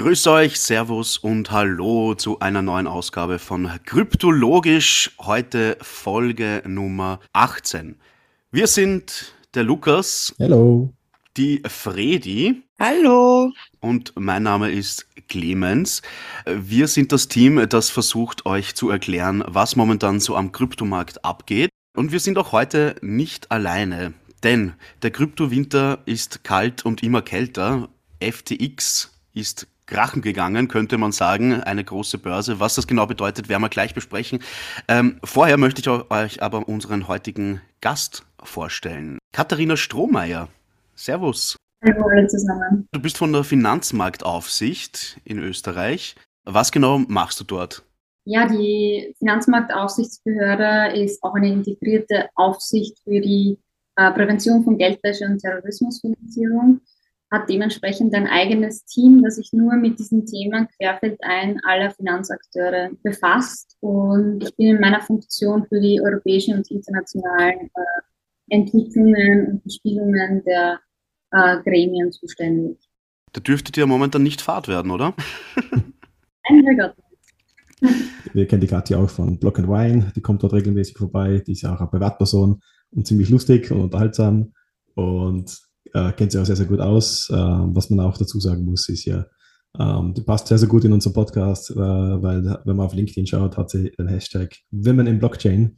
Grüß euch, Servus und Hallo zu einer neuen Ausgabe von Kryptologisch. Heute Folge Nummer 18. Wir sind der Lukas. Hallo. Die Fredi. Hallo. Und mein Name ist Clemens. Wir sind das Team, das versucht euch zu erklären, was momentan so am Kryptomarkt abgeht. Und wir sind auch heute nicht alleine, denn der Kryptowinter ist kalt und immer kälter. FTX ist krachen gegangen, könnte man sagen, eine große Börse. Was das genau bedeutet, werden wir gleich besprechen. Ähm, vorher möchte ich euch aber unseren heutigen Gast vorstellen. Katharina Strohmeier. Servus. Hallo zusammen. Du bist von der Finanzmarktaufsicht in Österreich. Was genau machst du dort? Ja, die Finanzmarktaufsichtsbehörde ist auch eine integrierte Aufsicht für die äh, Prävention von Geldwäsche und Terrorismusfinanzierung hat dementsprechend ein eigenes Team, das sich nur mit diesen Themen querfeldein aller Finanzakteure befasst. Und ich bin in meiner Funktion für die europäischen und internationalen äh, Entwicklungen und Bespielungen der äh, Gremien zuständig. Da dürfte dir momentan nicht Fahrt werden, oder? Nein, Herrgott. Wir kennen die Kathi auch von Block and Wine, die kommt dort regelmäßig vorbei, die ist ja auch eine Privatperson und ziemlich lustig und unterhaltsam und äh, kennt sich auch sehr, sehr gut aus. Äh, was man auch dazu sagen muss, ist ja, ähm, die passt sehr, sehr gut in unseren Podcast, äh, weil wenn man auf LinkedIn schaut, hat sie den Hashtag Women in Blockchain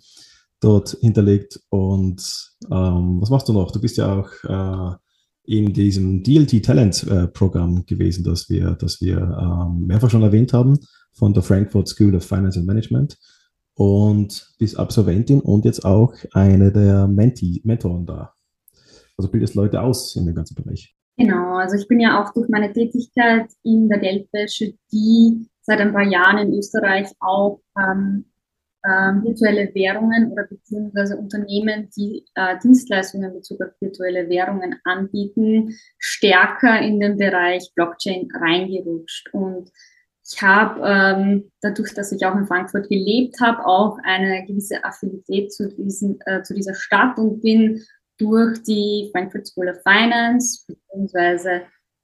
dort hinterlegt. Und ähm, was machst du noch? Du bist ja auch äh, in diesem DLT Talent äh, Programm gewesen, das wir, das wir ähm, mehrfach schon erwähnt haben, von der Frankfurt School of Finance and Management und bist Absolventin und jetzt auch eine der Menti Mentoren da. Also bildest Leute aus in dem ganzen Bereich. Genau, also ich bin ja auch durch meine Tätigkeit in der Geldwäsche, die seit ein paar Jahren in Österreich auch ähm, ähm, virtuelle Währungen oder beziehungsweise Unternehmen, die äh, Dienstleistungen in Bezug auf virtuelle Währungen anbieten, stärker in den Bereich Blockchain reingerutscht. Und ich habe ähm, dadurch, dass ich auch in Frankfurt gelebt habe, auch eine gewisse Affinität zu, diesen, äh, zu dieser Stadt und bin durch die Frankfurt School of Finance, beziehungsweise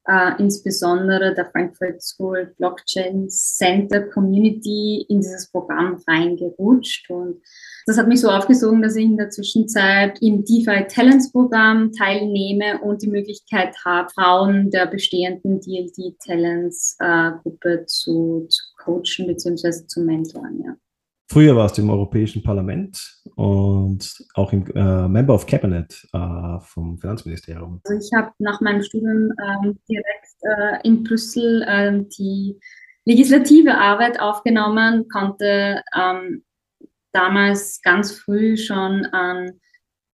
äh, insbesondere der Frankfurt School Blockchain Center Community in dieses Programm reingerutscht. Und das hat mich so aufgesogen, dass ich in der Zwischenzeit im DeFi Talents Programm teilnehme und die Möglichkeit habe, Frauen der bestehenden DLD Talents äh, Gruppe zu, zu coachen bzw. zu mentoren. Ja. Früher warst du im Europäischen Parlament und auch im äh, Member of Cabinet äh, vom Finanzministerium. Also ich habe nach meinem Studium ähm, direkt äh, in Brüssel ähm, die legislative Arbeit aufgenommen, konnte ähm, damals ganz früh schon an,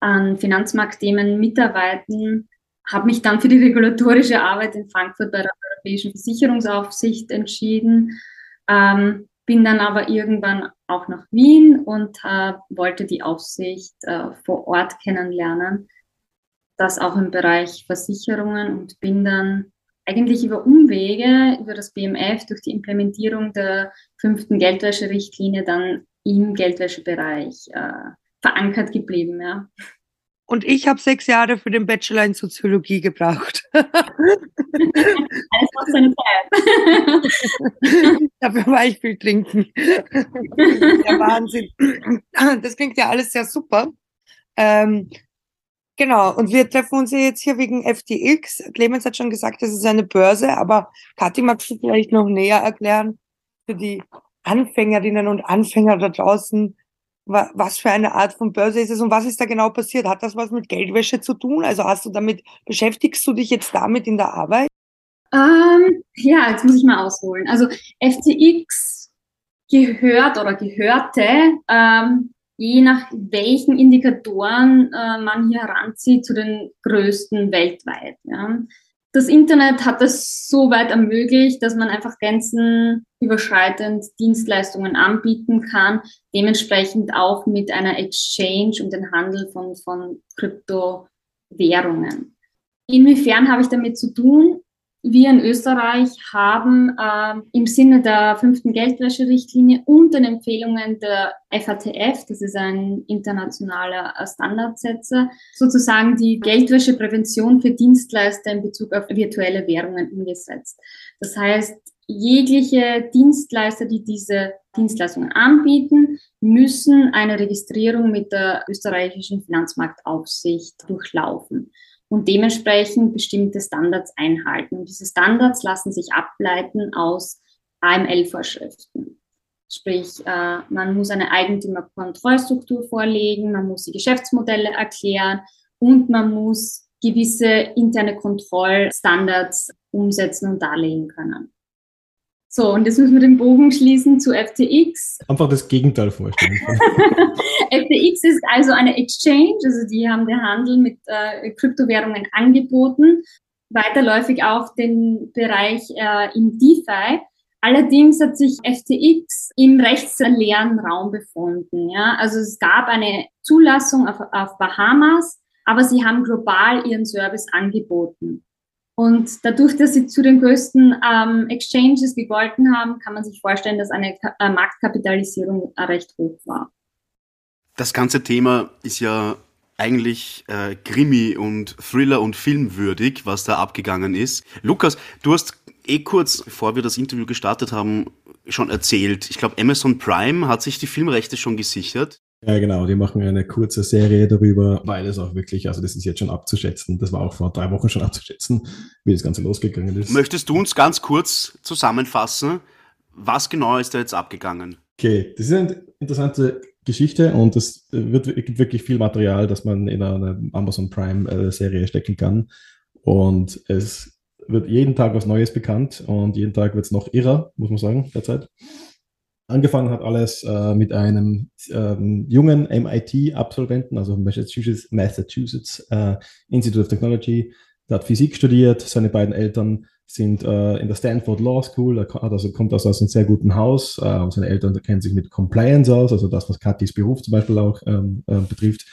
an Finanzmarktthemen mitarbeiten, habe mich dann für die regulatorische Arbeit in Frankfurt bei der Europäischen Versicherungsaufsicht entschieden. Ähm, bin dann aber irgendwann auch nach Wien und äh, wollte die Aufsicht äh, vor Ort kennenlernen, das auch im Bereich Versicherungen und bin dann eigentlich über Umwege, über das BMF, durch die Implementierung der fünften Geldwäscherichtlinie dann im Geldwäschebereich äh, verankert geblieben. Ja. Und ich habe sechs Jahre für den Bachelor in Soziologie gebraucht. Alles macht seine Zeit. Dafür war ich viel trinken. Der Wahnsinn. Das klingt ja alles sehr super. Ähm, genau, und wir treffen uns jetzt hier wegen FTX. Clemens hat schon gesagt, das ist eine Börse, aber Kathi, magst du vielleicht noch näher erklären für die Anfängerinnen und Anfänger da draußen, was für eine Art von Börse ist es und was ist da genau passiert? Hat das was mit Geldwäsche zu tun? Also hast du damit, beschäftigst du dich jetzt damit in der Arbeit? Ähm, ja, jetzt muss ich mal ausholen. Also FTX gehört oder gehörte, ähm, je nach welchen Indikatoren äh, man hier heranzieht, zu den größten weltweit. Ja das Internet hat es so weit ermöglicht, dass man einfach grenzenüberschreitend Dienstleistungen anbieten kann, dementsprechend auch mit einer Exchange und den Handel von, von Kryptowährungen. Inwiefern habe ich damit zu tun? Wir in Österreich haben äh, im Sinne der fünften Geldwäscherichtlinie und den Empfehlungen der FATF, das ist ein internationaler Standardsetzer, sozusagen die Geldwäscheprävention für Dienstleister in Bezug auf virtuelle Währungen umgesetzt. Das heißt, jegliche Dienstleister, die diese Dienstleistungen anbieten, müssen eine Registrierung mit der österreichischen Finanzmarktaufsicht durchlaufen und dementsprechend bestimmte Standards einhalten. diese Standards lassen sich ableiten aus AML-Vorschriften. Sprich, äh, man muss eine Eigentümerkontrollstruktur vorlegen, man muss die Geschäftsmodelle erklären und man muss gewisse interne Kontrollstandards umsetzen und darlegen können. So, und jetzt müssen wir den Bogen schließen zu FTX. Einfach das Gegenteil vorstellen. FTX ist also eine Exchange, also die haben den Handel mit äh, Kryptowährungen angeboten, weiterläufig auch den Bereich äh, im DeFi. Allerdings hat sich FTX im rechtsleeren Raum befunden. Ja? Also es gab eine Zulassung auf, auf Bahamas, aber sie haben global ihren Service angeboten. Und dadurch, dass sie zu den größten ähm, Exchanges gegolten haben, kann man sich vorstellen, dass eine äh, Marktkapitalisierung recht hoch war. Das ganze Thema ist ja eigentlich äh, Krimi und Thriller und Filmwürdig, was da abgegangen ist. Lukas, du hast eh kurz, bevor wir das Interview gestartet haben, schon erzählt. Ich glaube, Amazon Prime hat sich die Filmrechte schon gesichert. Ja, genau, die machen eine kurze Serie darüber, weil es auch wirklich, also das ist jetzt schon abzuschätzen, das war auch vor drei Wochen schon abzuschätzen, wie das Ganze losgegangen ist. Möchtest du uns ganz kurz zusammenfassen, was genau ist da jetzt abgegangen? Okay, das ist eine interessante Geschichte und es wird, gibt wirklich viel Material, das man in eine Amazon Prime-Serie äh, stecken kann. Und es wird jeden Tag was Neues bekannt und jeden Tag wird es noch irrer, muss man sagen, derzeit. Angefangen hat alles äh, mit einem ähm, jungen MIT-Absolventen, also Massachusetts, Massachusetts äh, Institute of Technology. Der hat Physik studiert. Seine beiden Eltern sind äh, in der Stanford Law School. Er hat also, kommt aus, aus einem sehr guten Haus. Äh, seine Eltern kennen sich mit Compliance aus, also das, was Katis Beruf zum Beispiel auch ähm, äh, betrifft.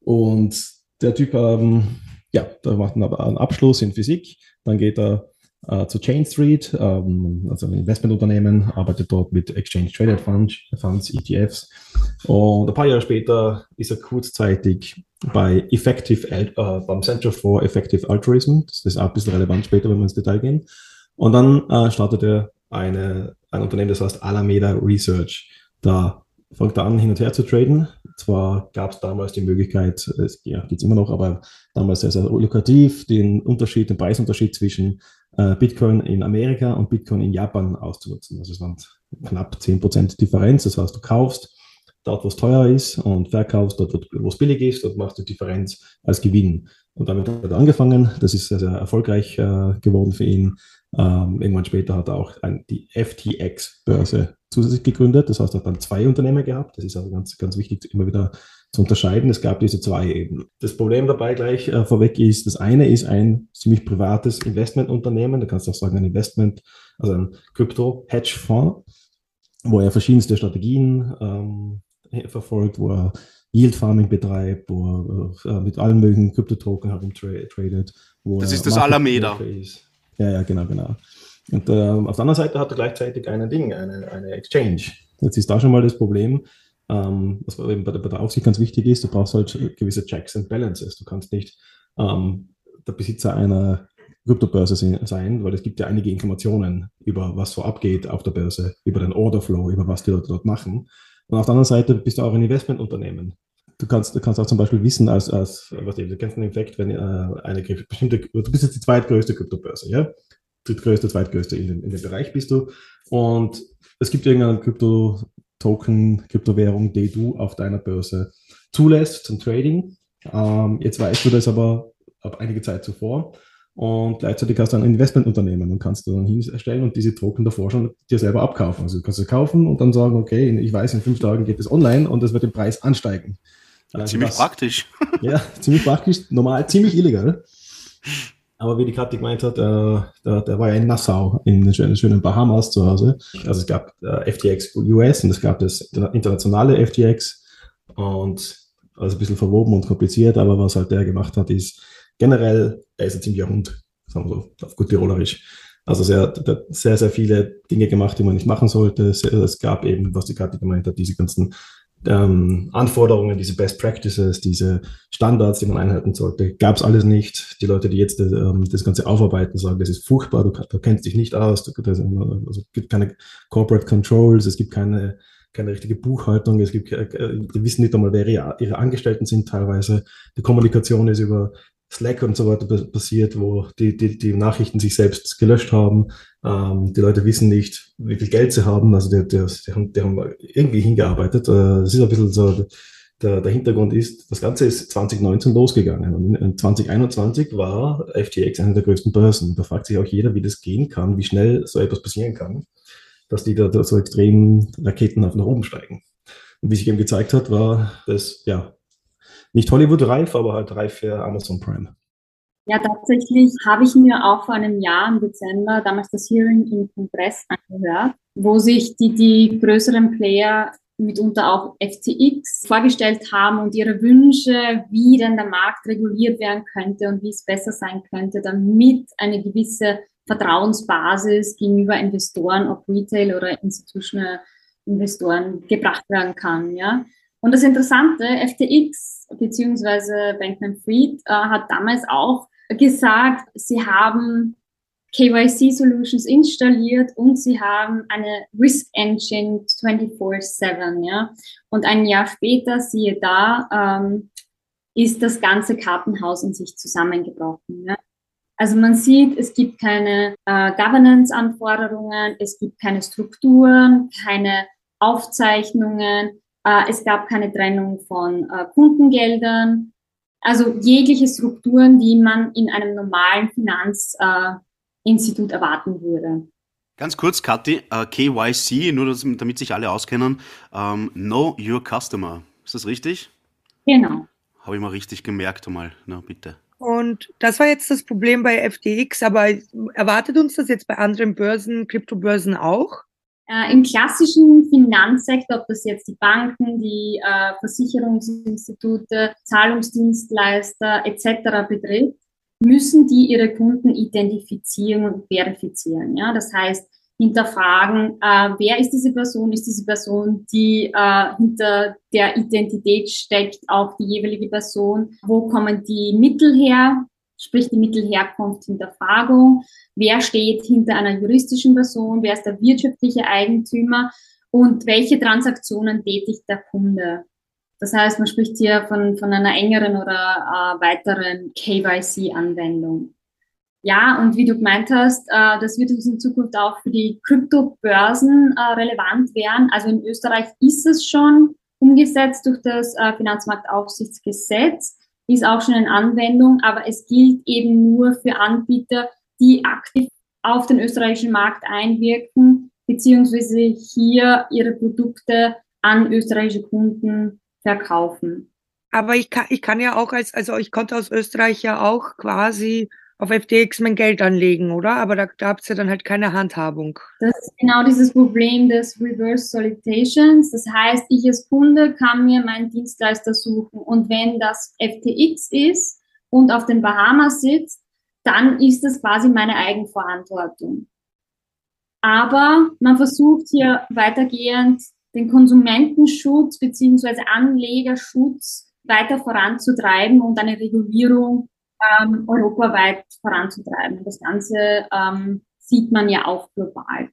Und der Typ, ähm, ja, da macht einen Abschluss in Physik. Dann geht er äh, zu Chain Street, ähm, also ein Investmentunternehmen, arbeitet dort mit Exchange Traded Funds, Funds, ETFs. Und ein paar Jahre später ist er kurzzeitig bei Effective, äh, beim Center for Effective Altruism. Das ist auch ein bisschen relevant später, wenn wir ins Detail gehen. Und dann äh, startet er eine, ein Unternehmen, das heißt Alameda Research. Da fängt er an, hin und her zu traden. Zwar gab es damals die Möglichkeit, es ja, gibt es immer noch, aber damals sehr, sehr lukrativ, den Unterschied, den Preisunterschied zwischen äh, Bitcoin in Amerika und Bitcoin in Japan auszunutzen. Also es waren knapp 10% Differenz. Das heißt, du kaufst dort, wo es teuer ist und verkaufst dort, wo es billig ist und machst die Differenz als Gewinn. Und damit hat er angefangen. Das ist sehr, sehr erfolgreich äh, geworden für ihn. Ähm, irgendwann später hat er auch ein, die FTX-Börse zusätzlich gegründet. Das heißt, er hat dann zwei Unternehmen gehabt. Das ist also ganz, ganz wichtig, immer wieder zu unterscheiden. Es gab diese zwei eben. Das Problem dabei gleich äh, vorweg ist, das eine ist ein ziemlich privates Investmentunternehmen, da kannst du auch sagen ein Investment, also ein Krypto-Hedgefonds, wo er verschiedenste Strategien ähm, verfolgt, wo er Yield Farming betreibt, wo er äh, mit allen möglichen Kryptotoken herumtradet. das ist das Alameda. Ist. Ja, ja, genau, genau. Und äh, auf der anderen Seite hat er gleichzeitig ein Ding, eine, eine Exchange. Jetzt ist da schon mal das Problem, ähm, was eben bei der, bei der, Aufsicht ganz wichtig ist, du brauchst halt gewisse Checks and Balances. Du kannst nicht ähm, der Besitzer einer Kryptobörse sein, weil es gibt ja einige Informationen über was so abgeht auf der Börse, über den Orderflow, über was die Leute dort machen. Und auf der anderen Seite bist du auch ein Investmentunternehmen. Du kannst, du kannst auch zum Beispiel wissen, als, als was du kennst den Effekt, wenn äh, eine bestimmte, du bist jetzt die zweitgrößte Kryptobörse, ja? Drittgrößte, zweitgrößte in dem, in dem Bereich bist du. Und es gibt irgendeine Krypto, Token, Kryptowährung, die du auf deiner Börse zulässt zum Trading. Ähm, jetzt weißt du das aber ab einige Zeit zuvor und gleichzeitig hast du ein Investmentunternehmen und kannst du dann hinstellen und diese Token davor schon dir selber abkaufen. Also du kannst sie kaufen und dann sagen, okay, ich weiß, in fünf Tagen geht es online und es wird im Preis ansteigen. Also ziemlich das, praktisch. Ja, ziemlich praktisch, normal, ziemlich illegal. Aber wie die Kathi gemeint hat, äh, der, der war ja in Nassau, in den schönen, schönen Bahamas zu Hause. Also es gab äh, FTX US und es gab das internationale FTX und also ein bisschen verwoben und kompliziert, aber was halt der gemacht hat, ist generell, er ist ein ziemlicher Hund. sagen wir so, auf gut Tirolerisch. Also sehr, sehr, sehr viele Dinge gemacht, die man nicht machen sollte. Es gab eben, was die Kathi gemeint hat, diese ganzen ähm, Anforderungen, diese Best Practices, diese Standards, die man einhalten sollte, gab es alles nicht. Die Leute, die jetzt ähm, das Ganze aufarbeiten, sagen, das ist furchtbar, du, du kennst dich nicht aus, du, also, es gibt keine Corporate Controls, es gibt keine, keine richtige Buchhaltung, es gibt, äh, die wissen nicht einmal, wer ihre, ihre Angestellten sind teilweise. Die Kommunikation ist über Slack und so weiter passiert, wo die, die, die Nachrichten sich selbst gelöscht haben. Ähm, die Leute wissen nicht, wie viel Geld sie haben. Also die, die, die, haben, die haben irgendwie hingearbeitet. Äh, ist ein bisschen so, der, der Hintergrund ist, das Ganze ist 2019 losgegangen. Und in 2021 war FTX eine der größten Börsen. Da fragt sich auch jeder, wie das gehen kann, wie schnell so etwas passieren kann, dass die da, da so extrem raketenhaft nach oben steigen. Und wie sich eben gezeigt hat, war das, ja, nicht Hollywood-reif, aber halt reif für Amazon Prime. Ja, tatsächlich habe ich mir auch vor einem Jahr im Dezember damals das Hearing im Kongress angehört, wo sich die, die größeren Player mitunter auch FTX vorgestellt haben und ihre Wünsche, wie denn der Markt reguliert werden könnte und wie es besser sein könnte, damit eine gewisse Vertrauensbasis gegenüber Investoren, ob Retail oder institutional Investoren gebracht werden kann. Ja. Und das Interessante, FTX bzw. Bankman-Fried äh, hat damals auch gesagt, sie haben KYC Solutions installiert und sie haben eine Risk Engine 24/7, ja. Und ein Jahr später, siehe da, ähm, ist das ganze Kartenhaus in sich zusammengebrochen. Ja. Also man sieht, es gibt keine äh, Governance-Anforderungen, es gibt keine Strukturen, keine Aufzeichnungen, äh, es gab keine Trennung von äh, Kundengeldern. Also jegliche Strukturen, die man in einem normalen Finanzinstitut äh, erwarten würde. Ganz kurz, Kathi, uh, KYC, nur dass, damit sich alle auskennen, ähm, Know Your Customer. Ist das richtig? Genau. Habe ich mal richtig gemerkt, einmal, na bitte. Und das war jetzt das Problem bei FTX, aber erwartet uns das jetzt bei anderen Börsen, Kryptobörsen auch? Äh, Im klassischen Finanzsektor, ob das jetzt die Banken, die äh, Versicherungsinstitute, Zahlungsdienstleister etc. betrifft, müssen die ihre Kunden identifizieren und verifizieren. Ja? Das heißt, hinterfragen, äh, wer ist diese Person, ist diese Person, die äh, hinter der Identität steckt, auch die jeweilige Person, wo kommen die Mittel her, sprich die Mittelherkunft, Hinterfragung, wer steht hinter einer juristischen Person, wer ist der wirtschaftliche Eigentümer und welche Transaktionen tätigt der Kunde. Das heißt, man spricht hier von, von einer engeren oder äh, weiteren KYC-Anwendung. Ja, und wie du gemeint hast, äh, das wird uns in Zukunft auch für die Kryptobörsen äh, relevant werden. Also in Österreich ist es schon umgesetzt durch das äh, Finanzmarktaufsichtsgesetz ist auch schon in Anwendung, aber es gilt eben nur für Anbieter, die aktiv auf den österreichischen Markt einwirken, beziehungsweise hier ihre Produkte an österreichische Kunden verkaufen. Aber ich kann, ich kann ja auch als, also ich konnte aus Österreich ja auch quasi auf FTX mein Geld anlegen, oder? Aber da gab es ja dann halt keine Handhabung. Das ist genau dieses Problem des Reverse Solitations. Das heißt, ich als Kunde kann mir meinen Dienstleister suchen und wenn das FTX ist und auf den Bahamas sitzt, dann ist das quasi meine Eigenverantwortung. Aber man versucht hier weitergehend den Konsumentenschutz beziehungsweise Anlegerschutz weiter voranzutreiben und eine Regulierung ähm, europaweit voranzutreiben. Das Ganze ähm, sieht man ja auch global.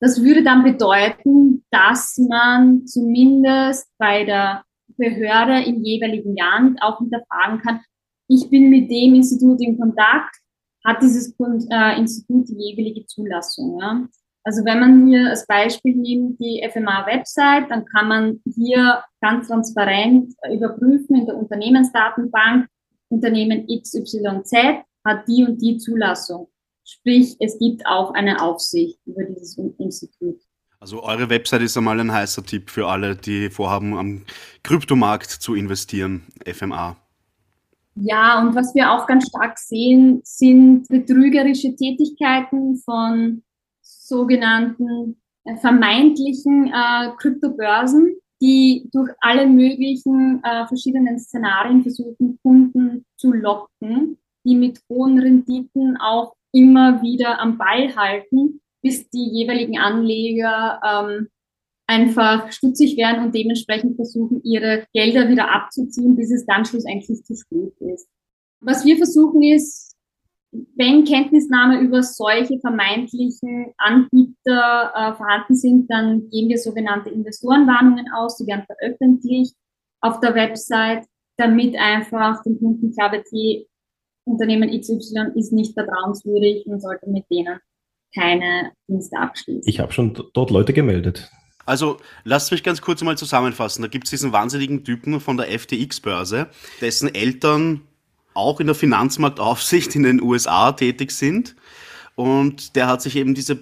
Das würde dann bedeuten, dass man zumindest bei der Behörde im jeweiligen Land auch hinterfragen kann, ich bin mit dem Institut in Kontakt, hat dieses äh, Institut die jeweilige Zulassung. Ja? Also wenn man hier als Beispiel nimmt die FMA-Website, dann kann man hier ganz transparent überprüfen in der Unternehmensdatenbank, Unternehmen XYZ hat die und die Zulassung. Sprich, es gibt auch eine Aufsicht über dieses Institut. Also eure Website ist einmal ein heißer Tipp für alle, die vorhaben, am Kryptomarkt zu investieren, FMA. Ja, und was wir auch ganz stark sehen, sind betrügerische Tätigkeiten von sogenannten äh, vermeintlichen äh, Kryptobörsen, die durch alle möglichen äh, verschiedenen Szenarien versuchen, Kunden zu locken. die mit hohen Renditen auch immer wieder am Ball halten, bis die jeweiligen Anleger ähm, einfach stutzig werden und dementsprechend versuchen, ihre Gelder wieder abzuziehen, bis es dann schlussendlich zu spät ist. Was wir versuchen ist, wenn Kenntnisnahme über solche vermeintlichen Anbieter äh, vorhanden sind, dann geben wir sogenannte Investorenwarnungen aus, die werden veröffentlicht auf der Website, damit einfach den Kunden klar wird, die Unternehmen XY ist nicht vertrauenswürdig und sollte mit denen keine Dienste abschließen. Ich habe schon dort Leute gemeldet. Also lasst mich ganz kurz mal zusammenfassen. Da gibt es diesen wahnsinnigen Typen von der FTX-Börse, dessen Eltern auch in der Finanzmarktaufsicht in den USA tätig sind. Und der hat sich eben diese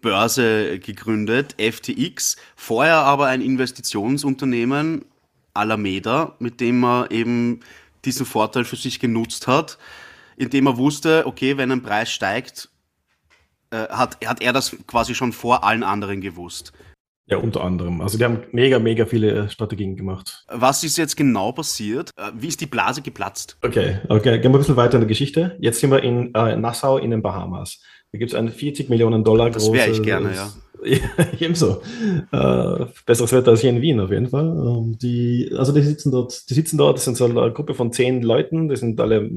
Börse gegründet, FTX, vorher aber ein Investitionsunternehmen, Alameda, mit dem er eben diesen Vorteil für sich genutzt hat, indem er wusste, okay, wenn ein Preis steigt, äh, hat, hat er das quasi schon vor allen anderen gewusst. Ja, unter anderem. Also die haben mega, mega viele äh, Strategien gemacht. Was ist jetzt genau passiert? Äh, wie ist die Blase geplatzt? Okay, okay, gehen wir ein bisschen weiter in der Geschichte. Jetzt sind wir in äh, Nassau in den Bahamas. Da gibt es ein 40 Millionen Dollar das großes... Das wäre ich gerne, ja. ja ebenso. Äh, besseres Wetter als hier in Wien auf jeden Fall. Ähm, die, also die sitzen dort, die sitzen dort, das sind so eine Gruppe von zehn Leuten, die sind alle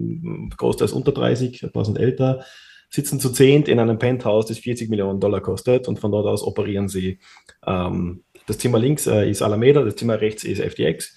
großteils unter 30, ein paar sind älter sitzen zu zehnt in einem Penthouse, das 40 Millionen Dollar kostet und von dort aus operieren sie. Ähm, das Zimmer links äh, ist Alameda, das Zimmer rechts ist FTX.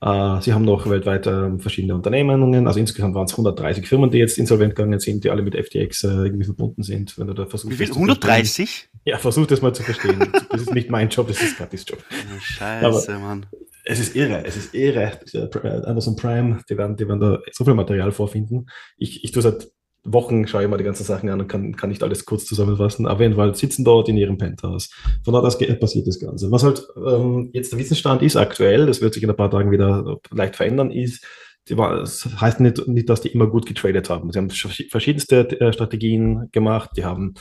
Äh, sie haben noch weltweit äh, verschiedene Unternehmungen, also insgesamt waren es 130 Firmen, die jetzt insolvent gegangen sind, die alle mit FTX äh, irgendwie verbunden sind. Wenn du da versuchst, Wie viel? 130? Ja, versuch das mal zu verstehen. das ist nicht mein Job, das ist Katis Job. Oh, Scheiße, Aber Mann. Es ist irre, es ist irre. Äh, Amazon Prime, die werden, die werden da so viel Material vorfinden. Ich, ich tue seit Wochen schaue ich mal die ganzen Sachen an und kann, kann nicht alles kurz zusammenfassen. Auf jeden Fall sitzen dort in ihrem Penthouse. Von dort aus passiert das Ganze. Was halt ähm, jetzt der Wissensstand ist aktuell, das wird sich in ein paar Tagen wieder leicht verändern, ist, war, das heißt nicht, nicht, dass die immer gut getradet haben. Sie haben verschiedenste äh, Strategien gemacht, die haben,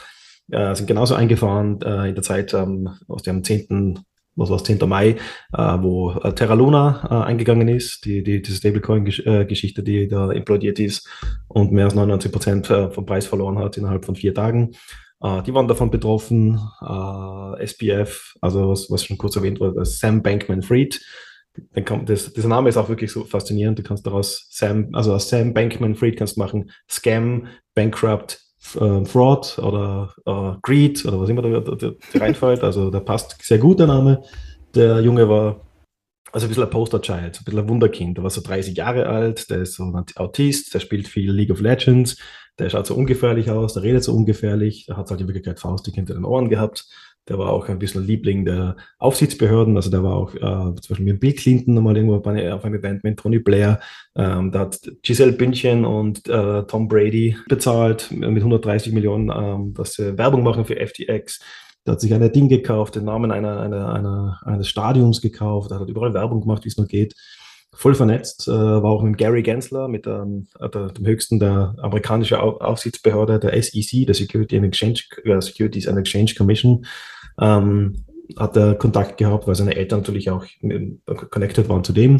äh, sind genauso eingefahren äh, in der Zeit ähm, aus dem 10 was war es, 10. Mai, äh, wo äh, Terra Luna äh, eingegangen ist, die, die, diese Stablecoin-Geschichte, die da implodiert ist und mehr als 99 Prozent äh, vom Preis verloren hat innerhalb von vier Tagen. Äh, die waren davon betroffen. Äh, SPF, also was, was schon kurz erwähnt wurde, Sam Bankman-Fried. Das, dieser Name ist auch wirklich so faszinierend. Du kannst daraus Sam, also aus Sam Bankman-Fried kannst du machen Scam, Bankrupt, äh, Fraud oder äh, Greed oder was immer da, da, da reinfällt. Also der passt sehr gut, der Name. Der Junge war also ein bisschen ein Poster-Child, ein bisschen ein Wunderkind. Der war so 30 Jahre alt, der ist so ein Autist, der spielt viel League of Legends, der schaut so ungefährlich aus, der redet so ungefährlich, der hat halt in Wirklichkeit Faustdick hinter den Ohren gehabt. Der war auch ein bisschen Liebling der Aufsichtsbehörden. Also der war auch äh, zum Beispiel mit Bill Clinton nochmal irgendwo auf einem Event mit Tony Blair. Ähm, da hat Giselle Bündchen und äh, Tom Brady bezahlt mit 130 Millionen, ähm, dass sie Werbung machen für FTX. Der hat sich ein Ding gekauft, den Namen einer, einer, einer, eines Stadiums gekauft, der hat überall Werbung gemacht, wie es nur geht voll vernetzt, äh, war auch mit Gary Gensler, mit ähm, der, dem höchsten der amerikanischen Aufsichtsbehörde, der SEC, der Security and Exchange, äh, Securities and Exchange Commission, ähm, hat er Kontakt gehabt, weil seine Eltern natürlich auch connected waren zu dem.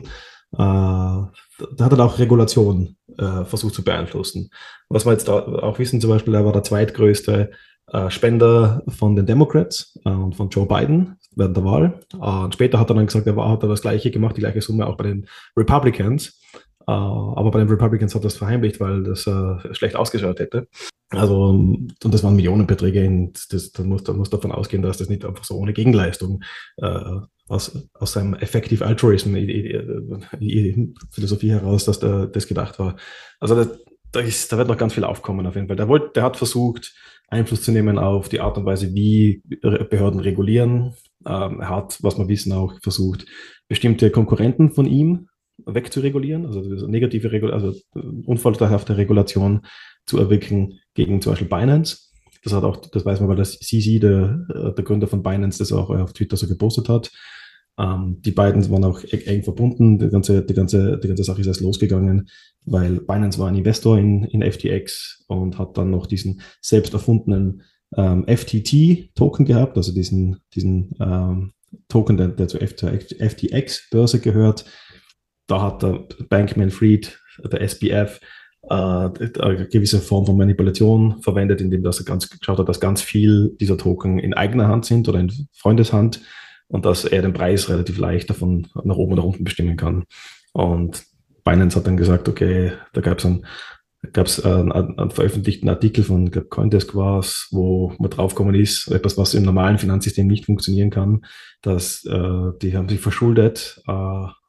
Äh, da hat er auch Regulation äh, versucht zu beeinflussen. Was wir jetzt auch wissen, zum Beispiel, er war der zweitgrößte äh, Spender von den Democrats äh, und von Joe Biden während der Wahl. Äh, und später hat er dann gesagt, er war, hat er das Gleiche gemacht, die gleiche Summe auch bei den Republicans. Äh, aber bei den Republicans hat er das verheimlicht, weil das schlecht ausgeschaut hätte. Also, und das waren Millionenbeträge. In, das, da muss, da davon ausgehen, dass das nicht einfach so ohne Gegenleistung äh, aus, aus seinem Effective Altruism Philosophie heraus, dass der, das gedacht war. Also da, da, ist, da wird noch ganz viel aufkommen auf jeden Fall. Der, wollte, der hat versucht, Einfluss zu nehmen auf die Art und Weise, wie Behörden regulieren. Ähm, er hat, was wir wissen, auch versucht, bestimmte Konkurrenten von ihm wegzuregulieren, also negative Regul also äh, unvorteilhafte Regulation zu erwirken gegen zum Beispiel Binance. Das hat auch, das weiß man, weil der, äh, der Gründer von Binance, das auch auf Twitter so gepostet hat. Ähm, die beiden waren auch e-, eng verbunden. Die ganze, die ganze, die ganze Sache ist erst losgegangen, weil Binance war ein Investor in, in FTX und hat dann noch diesen selbst erfundenen ähm, FTT-Token gehabt, also diesen, diesen ähm, Token, der, der zur FTX-Börse gehört. Da hat der Bankman Fried, der SBF, äh, eine gewisse Form von Manipulation verwendet, indem dass er ganz geschaut hat, dass ganz viel dieser Token in eigener Hand sind oder in Freundeshand und dass er den Preis relativ leicht davon nach oben oder unten bestimmen kann. Und Binance hat dann gesagt, okay, da gab es einen, gab's einen, einen, veröffentlichten Artikel von glaub, Coindesk war wo man draufgekommen ist, etwas, was im normalen Finanzsystem nicht funktionieren kann, dass äh, die haben sich verschuldet äh,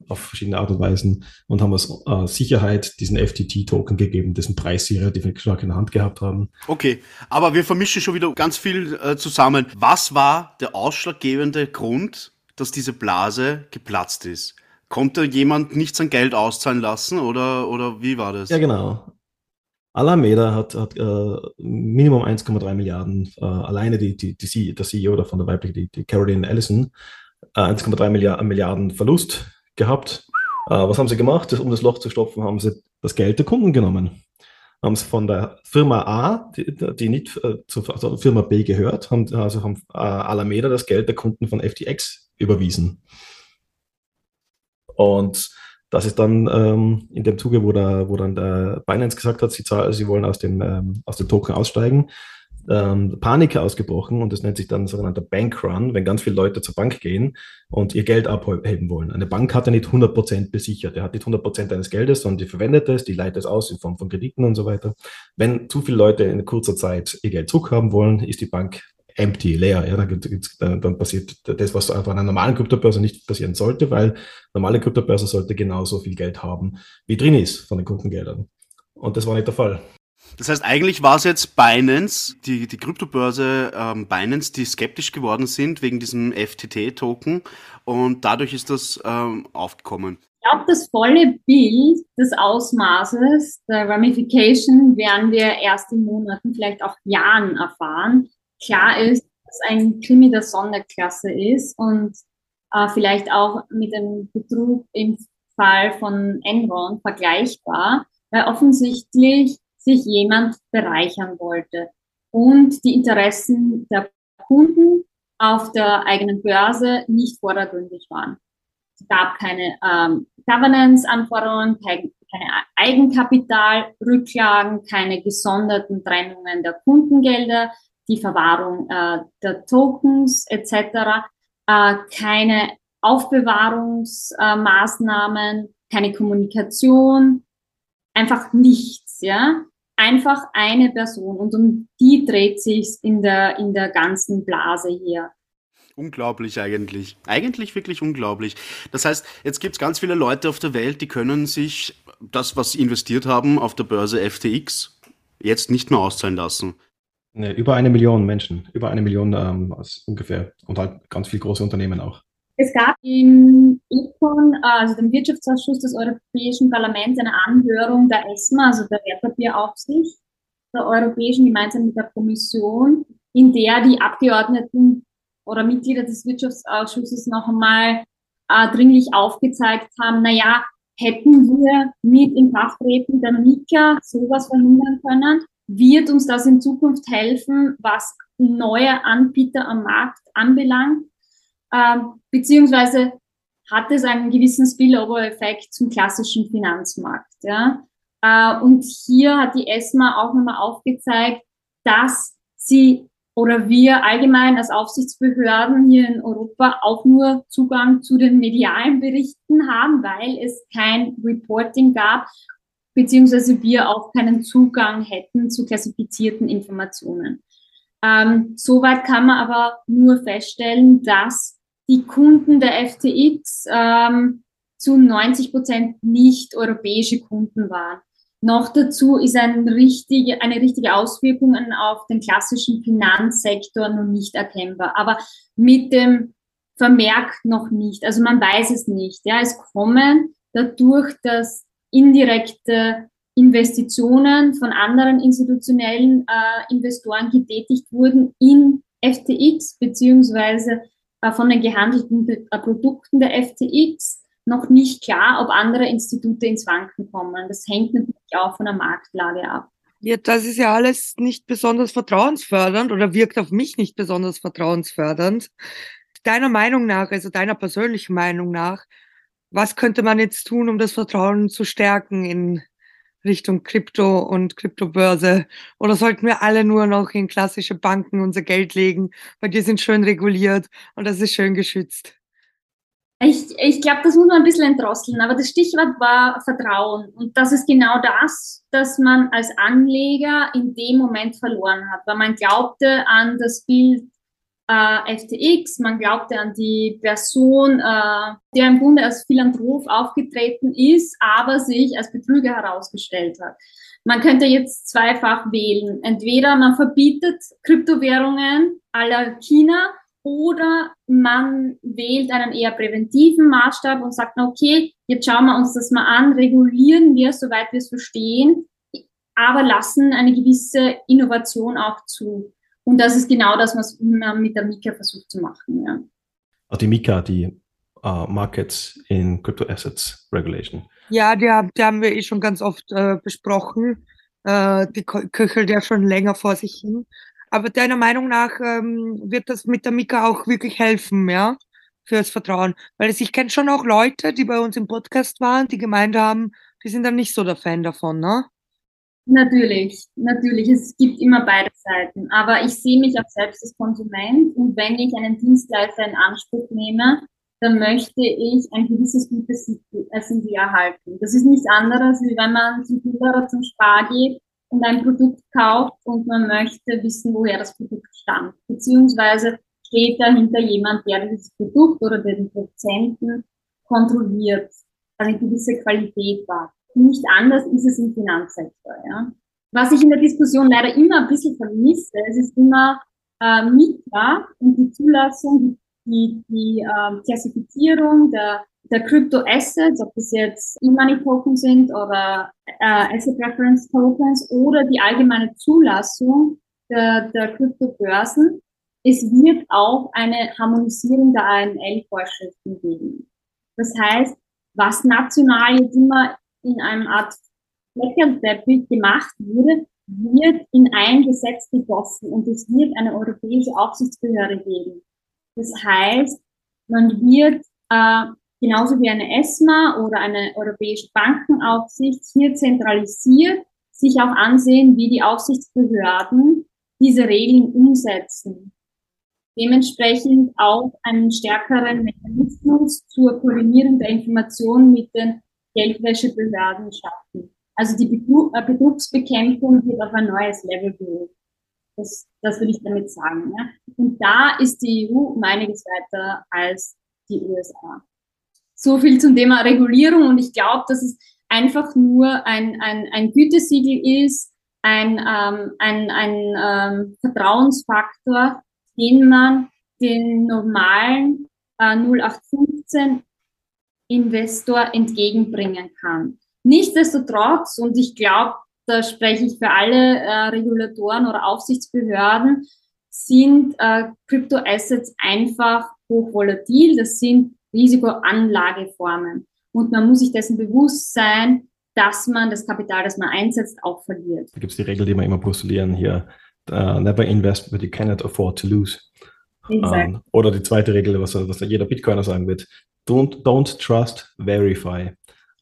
auf verschiedene Art und Weisen und haben als äh, Sicherheit diesen FTT-Token gegeben, dessen Preis sie relativ stark in der Hand gehabt haben. Okay, aber wir vermischen schon wieder ganz viel äh, zusammen. Was war der ausschlaggebende Grund, dass diese Blase geplatzt ist? Konnte jemand nicht sein Geld auszahlen lassen oder, oder wie war das? Ja, genau. Alameda hat, hat äh, Minimum 1,3 Milliarden, äh, alleine die, die, die, der CEO davon, der weibliche, die, die Caroline Ellison, äh, 1,3 Milliarden, Milliarden Verlust gehabt. Äh, was haben sie gemacht? Um das Loch zu stopfen, haben sie das Geld der Kunden genommen. Haben es von der Firma A, die, die nicht äh, zur also Firma B gehört, haben, also haben äh, Alameda das Geld der Kunden von FTX überwiesen. Und das ist dann ähm, in dem Zuge, wo, da, wo dann der Binance gesagt hat, sie, sie wollen aus dem, ähm, aus dem Token aussteigen, ähm, Panik ausgebrochen und das nennt sich dann sogenannter Bankrun, wenn ganz viele Leute zur Bank gehen und ihr Geld abheben wollen. Eine Bank hat ja nicht 100% besichert, er hat nicht 100% eines Geldes, sondern die verwendet es, die leitet es aus in Form von Krediten und so weiter. Wenn zu viele Leute in kurzer Zeit ihr Geld zurückhaben wollen, ist die Bank empty, leer. Ja, dann, dann, dann passiert das, was einfach an einer normalen Kryptobörse nicht passieren sollte, weil normale Kryptobörse sollte genauso viel Geld haben, wie drin ist von den Kundengeldern. Und das war nicht der Fall. Das heißt, eigentlich war es jetzt Binance, die, die Kryptobörse ähm, Binance, die skeptisch geworden sind wegen diesem FTT-Token und dadurch ist das ähm, aufgekommen. Ich glaube, das volle Bild des Ausmaßes der Ramification werden wir erst in Monaten, vielleicht auch Jahren erfahren klar ist, dass ein Krimi der Sonderklasse ist und äh, vielleicht auch mit einem Betrug im Fall von Enron vergleichbar, weil offensichtlich sich jemand bereichern wollte und die Interessen der Kunden auf der eigenen Börse nicht vordergründig waren. Es gab keine ähm, Governance-Anforderungen, keine Eigenkapitalrücklagen, keine gesonderten Trennungen der Kundengelder, die Verwahrung äh, der Tokens etc., äh, keine Aufbewahrungsmaßnahmen, keine Kommunikation, einfach nichts, ja. Einfach eine Person und um die dreht sich in der, in der ganzen Blase hier. Unglaublich eigentlich. Eigentlich wirklich unglaublich. Das heißt, jetzt gibt es ganz viele Leute auf der Welt, die können sich das, was sie investiert haben auf der Börse FTX, jetzt nicht mehr auszahlen lassen. Ne, über eine Million Menschen, über eine Million ähm, ungefähr und halt ganz viele große Unternehmen auch. Es gab im ECON, also dem Wirtschaftsausschuss des Europäischen Parlaments, eine Anhörung der ESMA, also der Wertpapieraufsicht der Europäischen gemeinsam mit der Kommission, in der die Abgeordneten oder Mitglieder des Wirtschaftsausschusses noch einmal äh, dringlich aufgezeigt haben, naja, hätten wir mit Inkrafttreten der MiCA sowas verhindern können? Wird uns das in Zukunft helfen, was neue Anbieter am Markt anbelangt, ähm, beziehungsweise hat es einen gewissen Spillover-Effekt zum klassischen Finanzmarkt. Ja? Äh, und hier hat die ESMA auch nochmal aufgezeigt, dass sie oder wir allgemein als Aufsichtsbehörden hier in Europa auch nur Zugang zu den medialen Berichten haben, weil es kein Reporting gab beziehungsweise wir auch keinen Zugang hätten zu klassifizierten Informationen. Ähm, soweit kann man aber nur feststellen, dass die Kunden der FTX ähm, zu 90 Prozent nicht europäische Kunden waren. Noch dazu ist ein richtige, eine richtige Auswirkung auf den klassischen Finanzsektor noch nicht erkennbar. Aber mit dem Vermerk noch nicht. Also man weiß es nicht. Ja, es kommen dadurch, dass indirekte Investitionen von anderen institutionellen äh, Investoren getätigt wurden in FTX beziehungsweise äh, von den gehandelten äh, Produkten der FTX noch nicht klar, ob andere Institute ins Wanken kommen. Das hängt natürlich auch von der Marktlage ab. Ja, das ist ja alles nicht besonders vertrauensfördernd oder wirkt auf mich nicht besonders vertrauensfördernd. Deiner Meinung nach, also deiner persönlichen Meinung nach, was könnte man jetzt tun, um das Vertrauen zu stärken in Richtung Krypto und Kryptobörse? Oder sollten wir alle nur noch in klassische Banken unser Geld legen, weil die sind schön reguliert und das ist schön geschützt? Ich, ich glaube, das muss man ein bisschen entdrosseln, aber das Stichwort war Vertrauen. Und das ist genau das, dass man als Anleger in dem Moment verloren hat, weil man glaubte an das Bild äh, FTX, man glaubte an die Person, äh, der im Grunde als Philanthrop aufgetreten ist, aber sich als Betrüger herausgestellt hat. Man könnte jetzt zweifach wählen. Entweder man verbietet Kryptowährungen aller China oder man wählt einen eher präventiven Maßstab und sagt, okay, jetzt schauen wir uns das mal an, regulieren wir, soweit wir es verstehen, aber lassen eine gewisse Innovation auch zu. Und das ist genau das, was man mit der Mika versucht zu machen. Ja. Also die Mika, die uh, Markets in Crypto Assets Regulation. Ja, die, die haben wir eh schon ganz oft äh, besprochen. Äh, die köchelt ja schon länger vor sich hin. Aber deiner Meinung nach ähm, wird das mit der Mika auch wirklich helfen, ja, fürs Vertrauen? Weil ich kenne schon auch Leute, die bei uns im Podcast waren, die gemeint haben, die sind dann nicht so der Fan davon, ne? Natürlich, natürlich. Es gibt immer beide Seiten. Aber ich sehe mich auch selbst als Konsument und wenn ich einen Dienstleister in Anspruch nehme, dann möchte ich ein gewisses gutes Siegel erhalten. Das ist nichts anderes, wie wenn man zum Bilderer zum Spar geht und ein Produkt kauft und man möchte wissen, woher das Produkt stammt. Beziehungsweise steht dahinter jemand, der dieses Produkt oder den Produzenten kontrolliert, eine gewisse Qualität war. Nicht anders ist es im Finanzsektor. Ja. Was ich in der Diskussion leider immer ein bisschen vermisse, es ist immer äh, MITA und die Zulassung, die, die äh, Klassifizierung der der Crypto Assets, ob das jetzt E-Money Token sind oder äh, Asset Reference Tokens oder die allgemeine Zulassung der, der Kryptobörsen. Es wird auch eine Harmonisierung der AML-Vorschriften geben. Das heißt, was national jetzt immer in einem Art Fleckerteppich gemacht wurde, wird in ein Gesetz gegossen und es wird eine europäische Aufsichtsbehörde geben. Das heißt, man wird äh, genauso wie eine ESMA oder eine europäische Bankenaufsicht hier zentralisiert sich auch ansehen, wie die Aufsichtsbehörden diese Regeln umsetzen. Dementsprechend auch einen stärkeren Mechanismus zur Koordinierung der Informationen mit den Geldwäschebehörden schaffen. Also die äh, Betrugsbekämpfung wird auf ein neues Level gehoben. Das, das will ich damit sagen. Ja. Und da ist die EU um einiges weiter als die USA. So viel zum Thema Regulierung und ich glaube, dass es einfach nur ein, ein, ein Gütesiegel ist, ein, ähm, ein, ein ähm, Vertrauensfaktor, den man den normalen äh, 0815 Investor entgegenbringen kann. Nichtsdestotrotz, und ich glaube, da spreche ich für alle äh, Regulatoren oder Aufsichtsbehörden, sind äh, Crypto-Assets einfach hochvolatil. Das sind Risikoanlageformen. Und man muss sich dessen bewusst sein, dass man das Kapital, das man einsetzt, auch verliert. Da gibt es die Regel, die wir immer postulieren hier. Uh, never invest what you cannot afford to lose. Um, ähm, oder die zweite Regel, was, was jeder Bitcoiner sagen wird. Don't, don't trust, verify.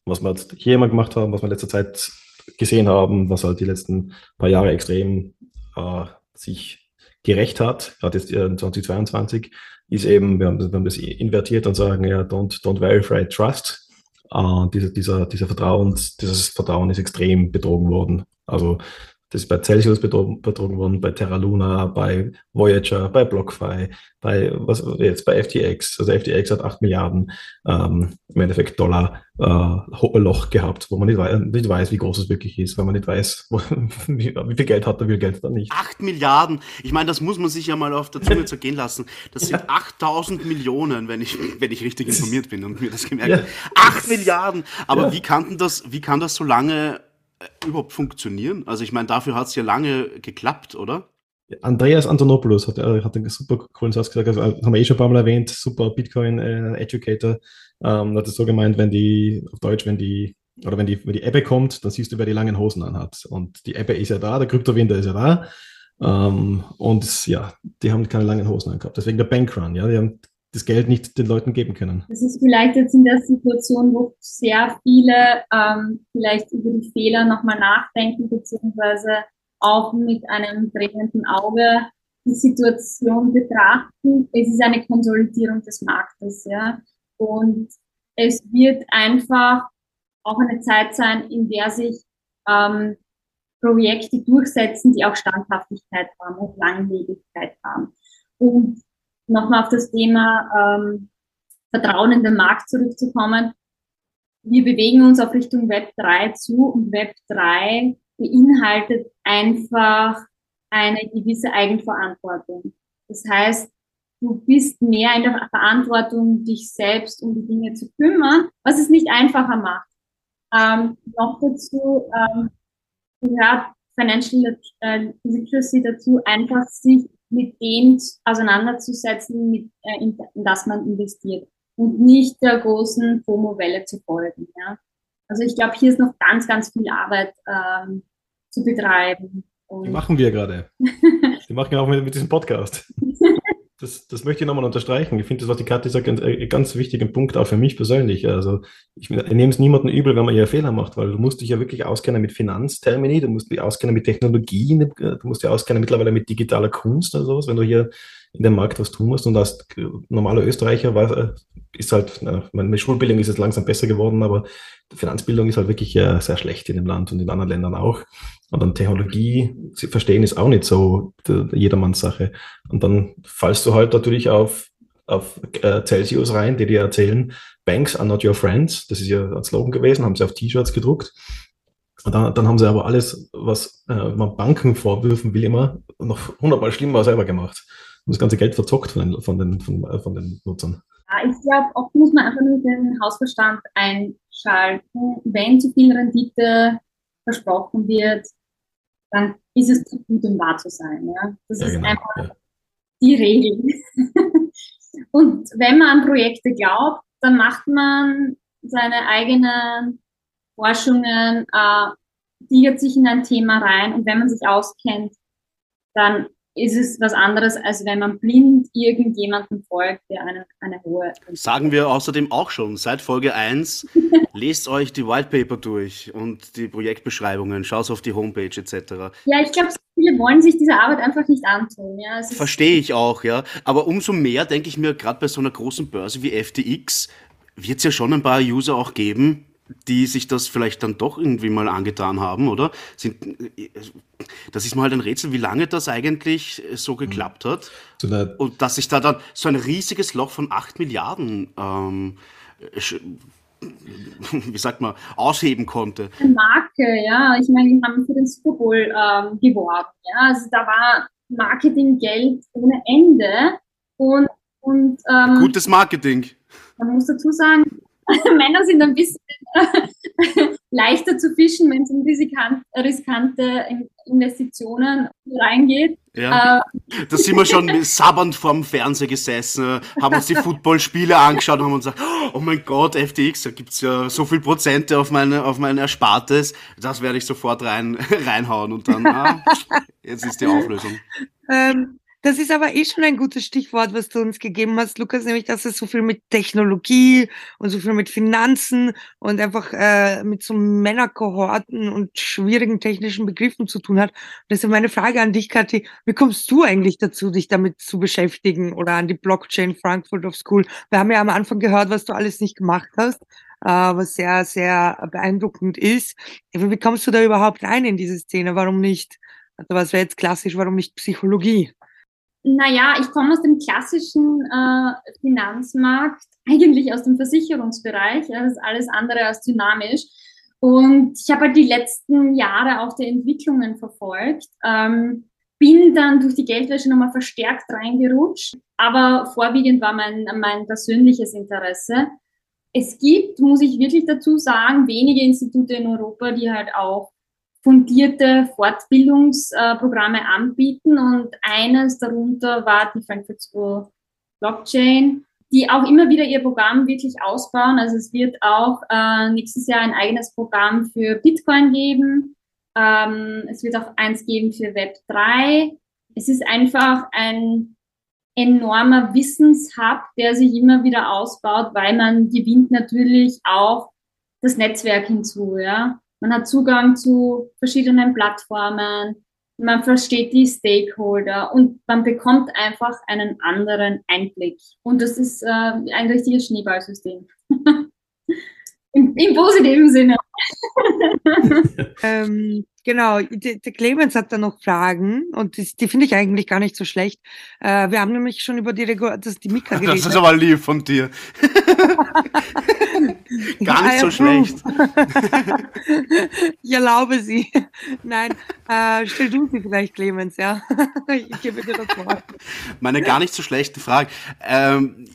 Was wir hier immer gemacht haben, was wir in letzter Zeit gesehen haben, was halt die letzten paar Jahre extrem uh, sich gerecht hat, gerade jetzt 2022, ist eben, wir haben, wir haben das invertiert und sagen, ja, don't, don't verify, trust. Uh, dieser, dieser, dieser Vertrauens, dieses Vertrauen ist extrem betrogen worden. Also das ist bei Celsius betrogen, worden, bei Terra Luna, bei Voyager, bei BlockFi, bei was jetzt bei FTX. Also FTX hat 8 Milliarden ähm, im Endeffekt Dollar äh, Loch gehabt, wo man nicht, wei nicht, weiß, wie groß es wirklich ist, weil man nicht weiß, wo, wie, wie, viel Geld hat er, wie viel Geld dann nicht. 8 Milliarden, ich meine, das muss man sich ja mal auf der Zunge zergehen lassen. Das sind ja. 8000 Millionen, wenn ich, wenn ich richtig informiert bin und mir das gemerkt habe. Ja. 8 Milliarden! Aber ja. wie, kann das, wie kann das so lange überhaupt funktionieren? Also ich meine, dafür hat es ja lange geklappt, oder? Andreas Antonopoulos hat, äh, hat einen super coolen Satz gesagt, also, haben wir eh schon ein paar Mal erwähnt, super Bitcoin-Educator, äh, ähm, hat es so gemeint, wenn die, auf Deutsch, wenn die, oder wenn die, wenn die Ebbe kommt, dann siehst du, wer die langen Hosen anhat. Und die Ebbe ist ja da, der Kryptowinter ist ja da. Ähm, und ja, die haben keine langen Hosen angehabt. Deswegen der Bankrun, ja, die haben das Geld nicht den Leuten geben können. Das ist vielleicht jetzt in der Situation, wo sehr viele ähm, vielleicht über die Fehler nochmal nachdenken, beziehungsweise auch mit einem drängenden Auge die Situation betrachten. Es ist eine Konsolidierung des Marktes, ja. Und es wird einfach auch eine Zeit sein, in der sich ähm, Projekte durchsetzen, die auch Standhaftigkeit haben und Langlebigkeit haben. Und nochmal auf das Thema ähm, Vertrauen in den Markt zurückzukommen. Wir bewegen uns auf Richtung Web 3 zu und Web 3 beinhaltet einfach eine gewisse Eigenverantwortung. Das heißt, du bist mehr in der Verantwortung, dich selbst um die Dinge zu kümmern, was es nicht einfacher macht. Ähm, noch dazu ähm, gehört Financial äh, Literacy dazu, einfach sich mit dem auseinanderzusetzen, mit, äh, in, in, das man investiert und nicht der großen FOMO-Welle zu folgen. Ja? Also ich glaube, hier ist noch ganz, ganz viel Arbeit ähm, zu betreiben. Und Die machen wir gerade. Die machen wir auch mit, mit diesem Podcast. Das, das möchte ich nochmal unterstreichen. Ich finde das, was die Kathi sagt, ein, ein ganz wichtiger Punkt auch für mich persönlich. Also ich, ich nehme es niemandem übel, wenn man hier Fehler macht, weil du musst dich ja wirklich auskennen mit Finanztermini, du musst dich auskennen mit Technologie, du musst dich auskennen mittlerweile mit digitaler Kunst oder sowas, wenn du hier in dem Markt was tun musst. Und als normaler Österreicher war, äh, ist halt, meine Schulbildung ist jetzt langsam besser geworden, aber die Finanzbildung ist halt wirklich äh, sehr schlecht in dem Land und in anderen Ländern auch. Und dann Technologie sie verstehen ist auch nicht so jedermanns Sache. Und dann fallst du halt natürlich auf, auf äh, Celsius rein, die dir erzählen, Banks are not your friends. Das ist ja ein Slogan gewesen, haben sie auf T-Shirts gedruckt. Und dann, dann haben sie aber alles, was äh, man Banken vorwürfen will, immer noch hundertmal schlimmer selber gemacht. Und das ganze Geld verzockt von den, von den, von, äh, von den Nutzern. Ja, ich glaube, oft muss man einfach nur den Hausverstand einschalten. Wenn zu viel Rendite versprochen wird, dann ist es zu gut, um wahr zu sein. Ja? Das ja, ist genau, einfach ja. die Regel. Und wenn man an Projekte glaubt, dann macht man seine eigenen Forschungen, äh, digert sich in ein Thema rein und wenn man sich auskennt, dann ist es was anderes, als wenn man blind irgendjemandem folgt, der eine, eine hohe. Sagen wir außerdem auch schon, seit Folge 1, lest euch die Whitepaper durch und die Projektbeschreibungen, schaut auf die Homepage etc. Ja, ich glaube, viele wollen sich diese Arbeit einfach nicht antun. Ja. Verstehe ich auch, ja. Aber umso mehr denke ich mir, gerade bei so einer großen Börse wie FTX, wird es ja schon ein paar User auch geben, die sich das vielleicht dann doch irgendwie mal angetan haben, oder? Sind, das ist mal halt ein Rätsel, wie lange das eigentlich so mhm. geklappt hat. So und dass sich da dann so ein riesiges Loch von 8 Milliarden, ähm, wie sagt man, ausheben konnte. Eine Marke, ja. Ich meine, die haben für den Super Bowl ähm, geworben. Ja? Also da war Marketinggeld ohne Ende. Und, und ähm, Gutes Marketing. Man muss dazu sagen, Männer sind ein bisschen leichter zu fischen, wenn es um riskante Investitionen reingeht. Ja. Äh, da sind wir schon sabbernd vorm Fernseher gesessen, haben uns die Footballspiele angeschaut und haben uns gesagt, oh mein Gott, FTX, da gibt's ja so viel Prozente auf meine, auf mein Erspartes, das werde ich sofort rein, reinhauen und dann, ah, jetzt ist die Auflösung. Ähm, das ist aber eh schon ein gutes Stichwort, was du uns gegeben hast, Lukas, nämlich, dass es so viel mit Technologie und so viel mit Finanzen und einfach äh, mit so Männerkohorten und schwierigen technischen Begriffen zu tun hat. Und deshalb meine Frage an dich, Kathi, wie kommst du eigentlich dazu, dich damit zu beschäftigen oder an die Blockchain Frankfurt of School? Wir haben ja am Anfang gehört, was du alles nicht gemacht hast, äh, was sehr, sehr beeindruckend ist. Wie kommst du da überhaupt rein in diese Szene? Warum nicht? Also was wäre jetzt klassisch, warum nicht Psychologie? Naja, ich komme aus dem klassischen äh, Finanzmarkt, eigentlich aus dem Versicherungsbereich. Das ist alles andere als dynamisch. Und ich habe halt die letzten Jahre auch die Entwicklungen verfolgt. Ähm, bin dann durch die Geldwäsche nochmal verstärkt reingerutscht, aber vorwiegend war mein, mein persönliches Interesse. Es gibt, muss ich wirklich dazu sagen, wenige Institute in Europa, die halt auch fundierte Fortbildungsprogramme anbieten und eines darunter war die Frankfurt School Blockchain, die auch immer wieder ihr Programm wirklich ausbauen. Also es wird auch äh, nächstes Jahr ein eigenes Programm für Bitcoin geben. Ähm, es wird auch eins geben für Web 3. Es ist einfach ein enormer Wissenshub, der sich immer wieder ausbaut, weil man gewinnt natürlich auch das Netzwerk hinzu. Ja? Man hat Zugang zu verschiedenen Plattformen, man versteht die Stakeholder und man bekommt einfach einen anderen Einblick. Und das ist äh, ein richtiges Schneeballsystem. Im, Im, positiven Sinne. ähm, genau, der, Clemens hat da noch Fragen und die, die finde ich eigentlich gar nicht so schlecht. Äh, wir haben nämlich schon über die Regul das die Mika geredet. Das ist aber lieb von dir. gar nicht so schlecht. ich erlaube sie. Nein, äh, stell du sie vielleicht, Clemens, ja. ich gebe dir das Wort. Meine gar nicht so schlechte Frage. Ähm,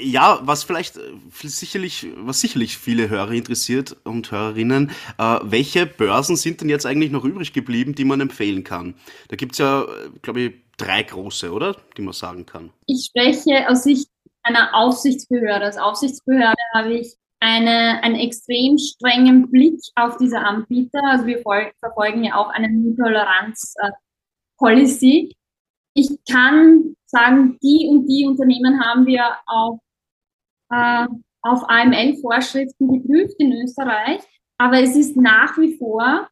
ja, was vielleicht äh, sicherlich, was sicherlich viele Hörer interessiert und Hörerinnen, äh, welche Börsen sind denn jetzt eigentlich noch übrig geblieben, die man empfehlen kann? Da gibt es ja, äh, glaube ich, drei große, oder? Die man sagen kann. Ich spreche aus Sicht einer Aufsichtsbehörde. Als Aufsichtsbehörde habe ich eine, einen extrem strengen Blick auf diese Anbieter. Also wir verfolgen ja auch eine Null-Toleranz-Policy. Ich kann sagen, die und die Unternehmen haben wir auf äh, auf AML-Vorschriften geprüft in Österreich, aber es ist nach wie vor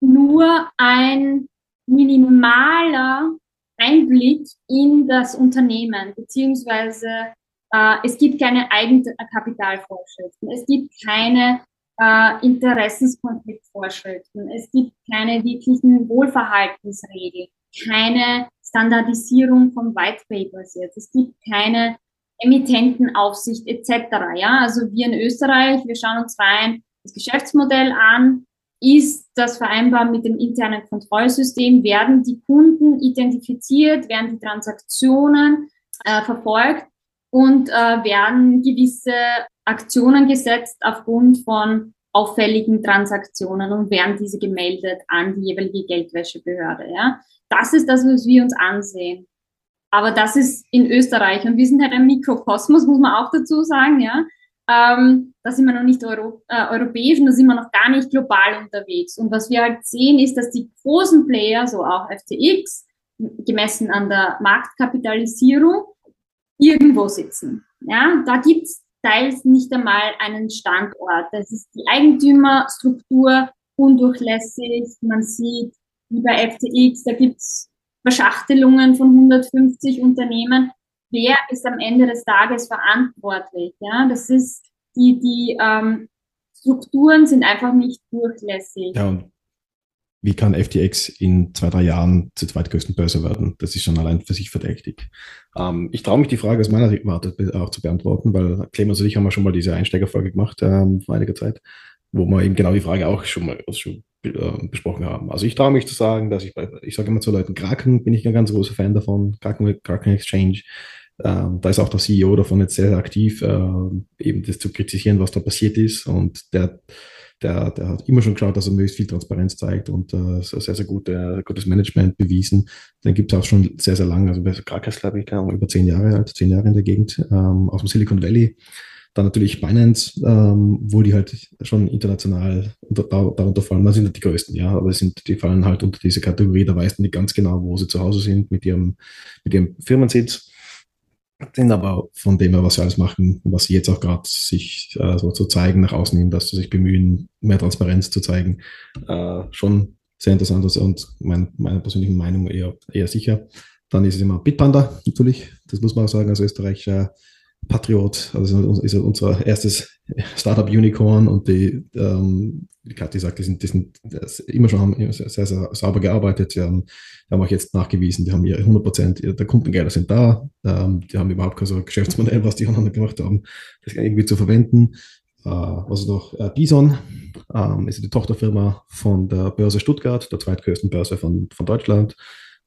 nur ein minimaler Einblick in das Unternehmen, beziehungsweise äh, es gibt keine Eigenkapitalvorschriften, es gibt keine äh, Interessenskonfliktvorschriften, es gibt keine wirklichen Wohlverhaltensregeln, keine Standardisierung von White Papers jetzt, es gibt keine Emittentenaufsicht etc. Ja, also wir in Österreich, wir schauen uns rein das Geschäftsmodell an. Ist das vereinbar mit dem internen Kontrollsystem? Werden die Kunden identifiziert? Werden die Transaktionen äh, verfolgt? Und äh, werden gewisse Aktionen gesetzt aufgrund von auffälligen Transaktionen und werden diese gemeldet an die jeweilige Geldwäschebehörde. Ja? Das ist das, was wir uns ansehen. Aber das ist in Österreich und wir sind halt ein Mikrokosmos, muss man auch dazu sagen, ja. Ähm, da sind wir noch nicht Euro, äh, europäisch und da sind wir noch gar nicht global unterwegs. Und was wir halt sehen, ist, dass die großen Player, so auch FTX, gemessen an der Marktkapitalisierung, irgendwo sitzen. Ja, da gibt's teils nicht einmal einen Standort. Das ist die Eigentümerstruktur undurchlässig. Man sieht, wie bei FTX, da gibt's Verschachtelungen von 150 Unternehmen. Wer ist am Ende des Tages verantwortlich? Ja, das ist die, die ähm, Strukturen sind einfach nicht durchlässig. Ja, und wie kann FTX in zwei, drei Jahren zur zweitgrößten Börse werden? Das ist schon allein für sich verdächtig. Ähm, ich traue mich die Frage aus meiner Sicht auch zu beantworten, weil Clemens und ich haben ja schon mal diese Einsteigerfolge gemacht ähm, vor einiger Zeit, wo wir eben genau die Frage auch schon mal schon äh, besprochen haben. Also ich traue mich zu sagen, dass ich bei, ich sage immer zu Leuten, Kraken bin ich ein ganz großer Fan davon, Kraken, Kraken Exchange. Ähm, da ist auch der CEO davon jetzt sehr, sehr aktiv, äh, eben das zu kritisieren, was da passiert ist. Und der, der, der hat immer schon geschaut, dass er möglichst viel Transparenz zeigt und äh, sehr, sehr gute, gutes Management bewiesen. Den gibt es auch schon sehr, sehr lange. Also Kraken ist, glaube ich, über zehn Jahre alt, zehn Jahre in der Gegend, ähm, aus dem Silicon Valley. Dann natürlich Binance, ähm, wo die halt schon international unter, darunter fallen. Das sind halt die größten, ja, aber sind, die fallen halt unter diese Kategorie. Da weißt du nicht ganz genau, wo sie zu Hause sind mit ihrem, mit ihrem Firmensitz. Sind aber von dem her, was sie alles machen, was sie jetzt auch gerade sich äh, so zu zeigen nach außen hin, dass sie sich bemühen, mehr Transparenz zu zeigen, äh, schon sehr interessant und mein, meiner persönlichen Meinung eher, eher sicher. Dann ist es immer Bitpanda, natürlich, das muss man auch sagen, als Österreicher Patriot, also ist unser erstes Startup-Unicorn und die, ähm, die Kathi sagt, die sind, die sind immer schon haben sehr, sehr, sehr sauber gearbeitet. Sie haben, die haben auch jetzt nachgewiesen, die haben ihre 100 Prozent der Kundengelder sind da. Ähm, die haben überhaupt kein so Geschäftsmodell, was die anderen gemacht haben, das irgendwie zu verwenden. Äh, ist noch? Äh, Bison ähm, ist die Tochterfirma von der Börse Stuttgart, der zweitgrößten Börse von, von Deutschland.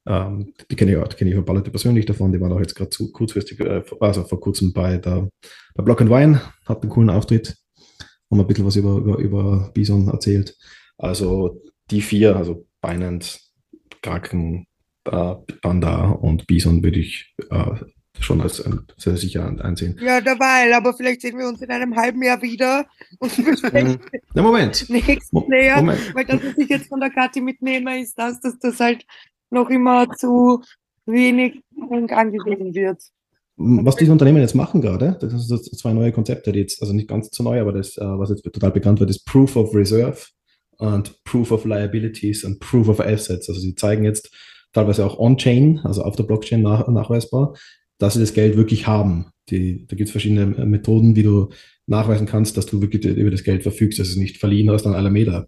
Ähm, die kenne ich auch, die kenne ich ein paar Leute persönlich davon, die waren auch jetzt gerade kurzfristig, äh, also vor kurzem bei der bei Block and Wine, hat einen coolen Auftritt, haben ein bisschen was über, über, über Bison erzählt. Also die vier, also Binance, Kraken, äh, Panda und Bison würde ich äh, schon als äh, sehr sicher ansehen. Ja, dabei, aber vielleicht sehen wir uns in einem halben Jahr wieder und besprechen Na, Moment. nächsten Player, Moment. weil das, was ich jetzt von der Kathi mitnehme, ist das, dass das halt noch immer zu wenig angegeben wird. Was diese Unternehmen jetzt machen gerade, das sind zwei neue Konzepte, die jetzt, also nicht ganz so neu, aber das, äh, was jetzt total bekannt wird, ist Proof of Reserve und Proof of Liabilities und Proof of Assets. Also sie zeigen jetzt teilweise auch on-chain, also auf der Blockchain nach, nachweisbar, dass sie das Geld wirklich haben. Die, da gibt es verschiedene Methoden, wie du nachweisen kannst, dass du wirklich über das Geld verfügst, dass es nicht verliehen hast an Alameda.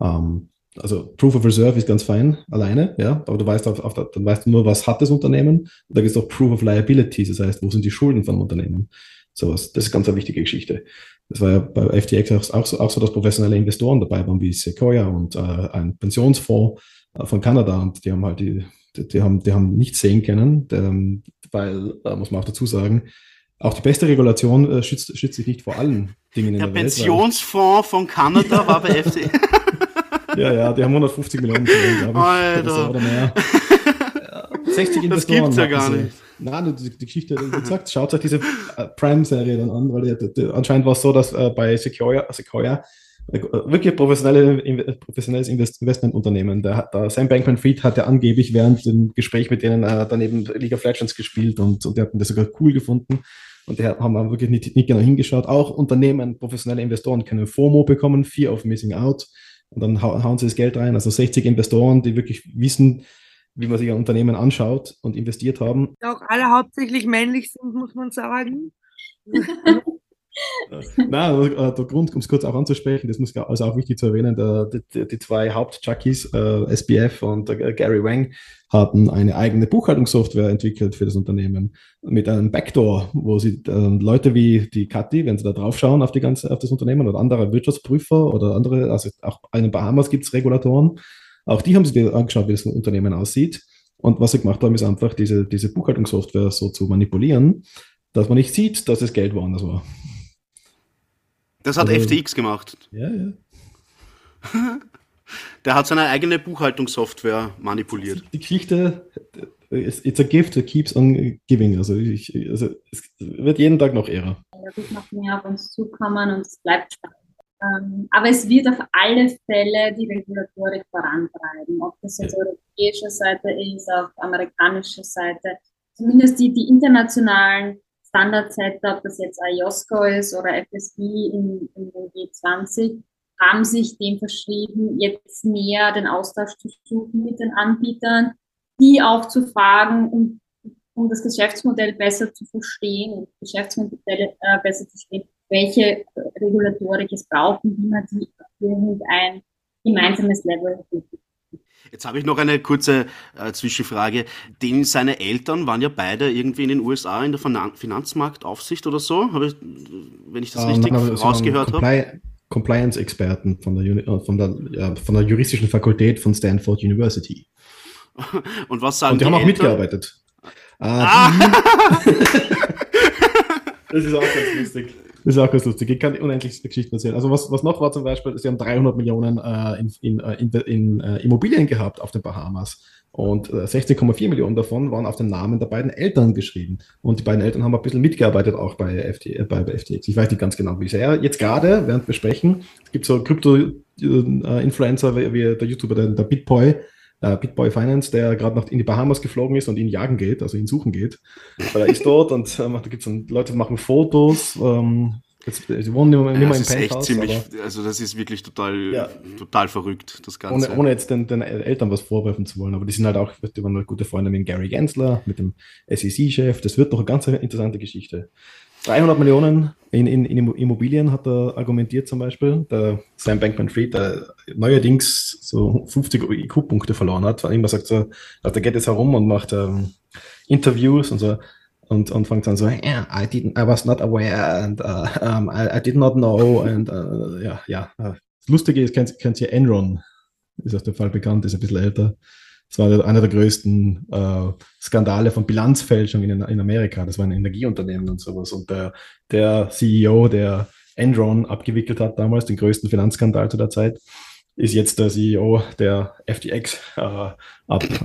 Ähm, also Proof of Reserve ist ganz fein alleine, ja, aber du weißt auf, auf dann weißt du nur, was hat das Unternehmen. Und da gibt es auch Proof of Liabilities, das heißt, wo sind die Schulden vom Unternehmen. Sowas, das ist ganz eine wichtige Geschichte. Das war ja bei FTX auch so, auch so dass professionelle Investoren dabei waren, wie Sequoia und äh, ein Pensionsfonds äh, von Kanada und die haben halt die, die, die, haben, die haben nichts sehen können, denn, weil, äh, muss man auch dazu sagen, auch die beste Regulation äh, schützt, schützt sich nicht vor allen Dingen in der, der, Welt. Der Pensionsfonds von Kanada war bei FTX. Ja, ja, die haben 150 Millionen glaube ich. Alter. Oder mehr. 60 Investoren. Das gibt's ja gar nicht. Nein, die, die Geschichte, wie gesagt, schaut euch diese äh, Prime-Serie dann an, weil die, die, anscheinend war es so, dass äh, bei Sequoia, Sequoia äh, wirklich professionelle, professionelles Investmentunternehmen. Der, der Sam Bankman-Fried hat ja angeblich während dem Gespräch mit denen äh, daneben League of Legends gespielt und, und die hatten das sogar cool gefunden. Und die haben wirklich nicht, nicht genau hingeschaut. Auch Unternehmen, professionelle Investoren können FOMO bekommen, Fear of Missing Out. Und dann hauen sie das Geld rein. Also 60 Investoren, die wirklich wissen, wie man sich ein Unternehmen anschaut und investiert haben. Auch alle hauptsächlich männlich sind, muss man sagen. Nein, äh, der Grund, um es kurz auch anzusprechen, das muss also auch wichtig zu erwähnen, der, die, die, zwei Haupt-Chuckies, äh, SBF und äh, Gary Wang, haben eine eigene Buchhaltungssoftware entwickelt für das Unternehmen mit einem Backdoor, wo sie äh, Leute wie die Kathi, wenn sie da drauf schauen auf, die ganze, auf das Unternehmen oder andere Wirtschaftsprüfer oder andere, also auch in den Bahamas gibt es Regulatoren, auch die haben sich angeschaut, wie das Unternehmen aussieht. Und was sie gemacht haben, ist einfach diese, diese Buchhaltungssoftware so zu manipulieren, dass man nicht sieht, dass das Geld woanders war. Das hat also, FTX gemacht. Ja, ja. Der hat seine eigene Buchhaltungssoftware manipuliert. Die Geschichte, it's a gift that keeps on giving. Also, ich, also es wird jeden Tag noch eher. Es wird noch mehr auf uns zukommen und es bleibt spannend. Ähm, aber es wird auf alle Fälle die Regulatorik vorantreiben, ob das jetzt auf europäischer Seite ist, auf amerikanischer Seite. Zumindest die, die internationalen Standard-Setup, das jetzt IOSCO ist oder FSB in, den G20, haben sich dem verschrieben, jetzt mehr den Austausch zu suchen mit den Anbietern, die auch zu fragen, um, um das Geschäftsmodell besser zu verstehen und Geschäftsmodelle äh, besser zu verstehen, welche Regulatorik es braucht und wie man die auf ein gemeinsames Level entwickelt. Jetzt habe ich noch eine kurze äh, Zwischenfrage. Denn seine Eltern waren ja beide irgendwie in den USA in der Finanzmarktaufsicht oder so, habe ich, wenn ich das um, richtig rausgehört habe. Compliance-Experten von der, äh, von, der, ja, von der juristischen Fakultät von Stanford University. Und was sagen Und die, die haben auch mitgearbeitet. Ah, ah. das ist auch ganz lustig. Das ist auch ganz lustig. Ich kann unendlich Geschichten erzählen. Also was, was noch war zum Beispiel, sie haben 300 Millionen äh, in, in, äh, in, in äh, Immobilien gehabt auf den Bahamas. Und 16,4 äh, Millionen davon waren auf den Namen der beiden Eltern geschrieben. Und die beiden Eltern haben ein bisschen mitgearbeitet auch bei, FT, äh, bei, bei FTX. Ich weiß nicht ganz genau, wie sehr. Jetzt gerade, während wir sprechen, es gibt so Krypto-Influencer wie, wie der YouTuber, der, der Bitboy, äh, Bitboy Finance, der gerade noch in die Bahamas geflogen ist und ihn jagen geht, also ihn suchen geht. Weil er ist dort und ähm, da gibt es Leute, die machen Fotos. Ähm, jetzt, sie wohnen nicht mehr, ja, im Penthouse. Ziemlich, also das ist wirklich total, ja, total verrückt, das Ganze. Ohne, ohne jetzt den, den, Eltern was vorwerfen zu wollen, aber die sind halt auch, die waren gute Freunde mit Gary Gensler, mit dem SEC-Chef. Das wird doch eine ganz interessante Geschichte. 300 Millionen in, in, in, Immobilien hat er argumentiert zum Beispiel. Der Sam Bankman-Fried, der neuerdings so 50 IQ-Punkte verloren hat, immer sagt so, also der geht jetzt herum und macht ähm, Interviews und so und, und fängt dann so, yeah, I didn't, I was not aware and uh, um, I, I, did not know and uh, ja, ja. Das Lustige ist, kennt, kennt ihr Enron? Ist auf dem Fall bekannt, ist ein bisschen älter. Das war einer der größten äh, Skandale von Bilanzfälschung in, in Amerika. Das war ein Energieunternehmen und sowas. Und der, der CEO, der Enron abgewickelt hat, damals den größten Finanzskandal zu der Zeit, ist jetzt der CEO der FTX äh, abwrackt.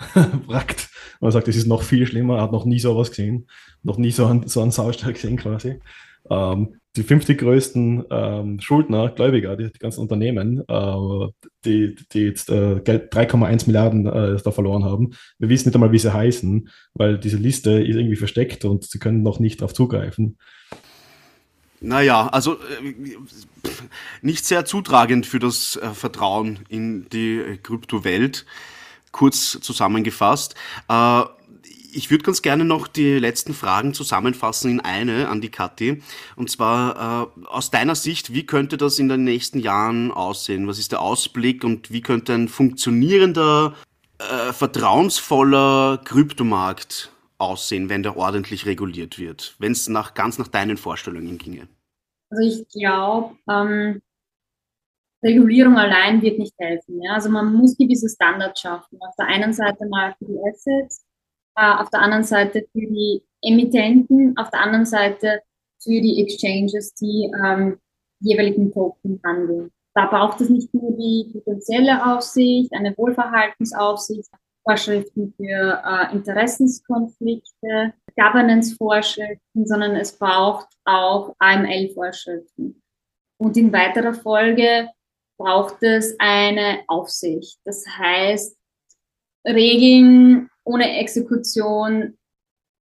Äh, er sagt, es ist noch viel schlimmer, er hat noch nie sowas gesehen, noch nie so einen, so einen Saustall gesehen quasi. Ähm, die 50 größten ähm, Schuldner, Gläubiger, die, die ganzen Unternehmen, äh, die, die jetzt äh, 3,1 Milliarden äh, da verloren haben. Wir wissen nicht einmal, wie sie heißen, weil diese Liste ist irgendwie versteckt und sie können noch nicht darauf zugreifen. Naja, also äh, nicht sehr zutragend für das äh, Vertrauen in die äh, Kryptowelt. Kurz zusammengefasst. Ich würde ganz gerne noch die letzten Fragen zusammenfassen in eine an die Kathi. Und zwar äh, aus deiner Sicht, wie könnte das in den nächsten Jahren aussehen? Was ist der Ausblick und wie könnte ein funktionierender, äh, vertrauensvoller Kryptomarkt aussehen, wenn der ordentlich reguliert wird? Wenn es nach, ganz nach deinen Vorstellungen ginge? Also ich glaube, ähm, Regulierung allein wird nicht helfen. Ja? Also man muss gewisse Standards schaffen. Auf der einen Seite mal für die Assets, auf der anderen Seite für die Emittenten, auf der anderen Seite für die Exchanges, die ähm, jeweiligen Token handeln. Da braucht es nicht nur die potenzielle Aufsicht, eine Wohlverhaltensaufsicht, Vorschriften für äh, Interessenskonflikte, Governance-Vorschriften, sondern es braucht auch AML-Vorschriften. Und in weiterer Folge braucht es eine Aufsicht. Das heißt, Regeln ohne Exekution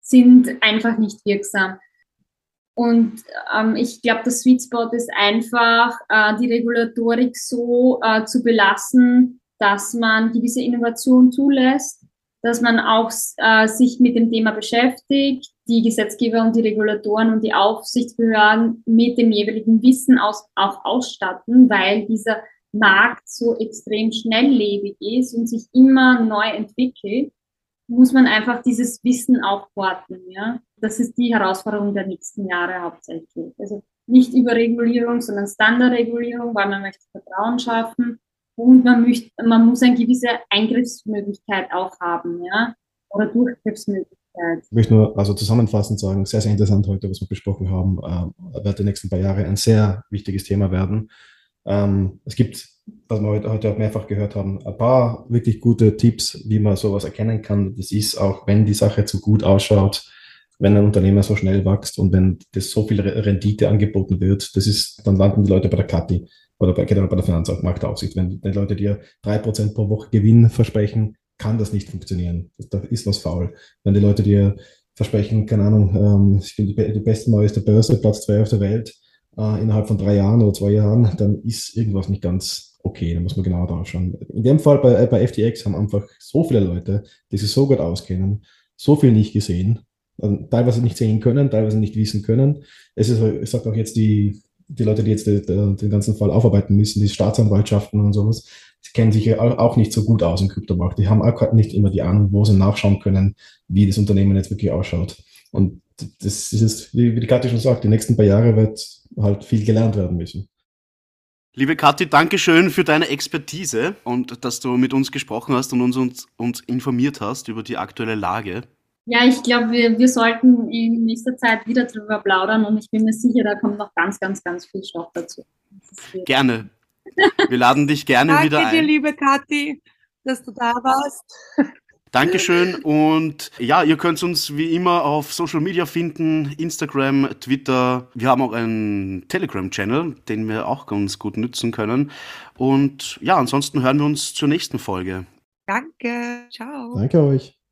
sind einfach nicht wirksam. Und ähm, ich glaube, der Sweet Spot ist einfach, äh, die Regulatorik so äh, zu belassen, dass man gewisse Innovation zulässt, dass man auch äh, sich mit dem Thema beschäftigt, die Gesetzgeber und die Regulatoren und die Aufsichtsbehörden mit dem jeweiligen Wissen aus, auch ausstatten, weil dieser Markt so extrem schnelllebig ist und sich immer neu entwickelt muss man einfach dieses Wissen aufporten. Ja? Das ist die Herausforderung der nächsten Jahre hauptsächlich. Also nicht Überregulierung, sondern Standardregulierung, weil man möchte Vertrauen schaffen und man, möchte, man muss eine gewisse Eingriffsmöglichkeit auch haben, ja, oder Durchgriffsmöglichkeit. Ich möchte nur also zusammenfassend sagen, sehr, sehr interessant heute, was wir besprochen haben, äh, wird die nächsten paar Jahre ein sehr wichtiges Thema werden. Ähm, es gibt was wir heute, heute auch mehrfach gehört haben, ein paar wirklich gute Tipps, wie man sowas erkennen kann. Das ist auch, wenn die Sache zu gut ausschaut, wenn ein Unternehmer so schnell wächst und wenn das so viel Rendite angeboten wird, das ist, dann landen die Leute bei der Kathi oder bei, generell bei der Finanzmarktaufsicht. Wenn die Leute dir drei Prozent pro Woche Gewinn versprechen, kann das nicht funktionieren. Da ist was faul. Wenn die Leute dir versprechen, keine Ahnung, ähm, ich bin die, die beste neueste Börse, Platz zwei auf der Welt, äh, innerhalb von drei Jahren oder zwei Jahren, dann ist irgendwas nicht ganz okay, da muss man genau drauf schauen. In dem Fall bei, bei FTX haben einfach so viele Leute, die sich so gut auskennen, so viel nicht gesehen, also teilweise nicht sehen können, teilweise nicht wissen können. Es ist, ich sage auch jetzt die, die Leute, die jetzt die, den ganzen Fall aufarbeiten müssen, die Staatsanwaltschaften und sowas, die kennen sich ja auch nicht so gut aus im Kryptomarkt. Die haben auch nicht immer die Ahnung, wo sie nachschauen können, wie das Unternehmen jetzt wirklich ausschaut. Und das ist, wie die Katja schon sagt, die nächsten paar Jahre wird halt viel gelernt werden müssen. Liebe Kathi, danke schön für deine Expertise und dass du mit uns gesprochen hast und uns, uns, uns informiert hast über die aktuelle Lage. Ja, ich glaube, wir, wir sollten in nächster Zeit wieder drüber plaudern und ich bin mir sicher, da kommt noch ganz, ganz, ganz viel Stoff dazu. Gerne. Wir laden dich gerne wieder ein. Danke dir, liebe Kathi, dass du da warst. Dankeschön und ja, ihr könnt uns wie immer auf Social Media finden, Instagram, Twitter. Wir haben auch einen Telegram-Channel, den wir auch ganz gut nutzen können. Und ja, ansonsten hören wir uns zur nächsten Folge. Danke, ciao. Danke euch.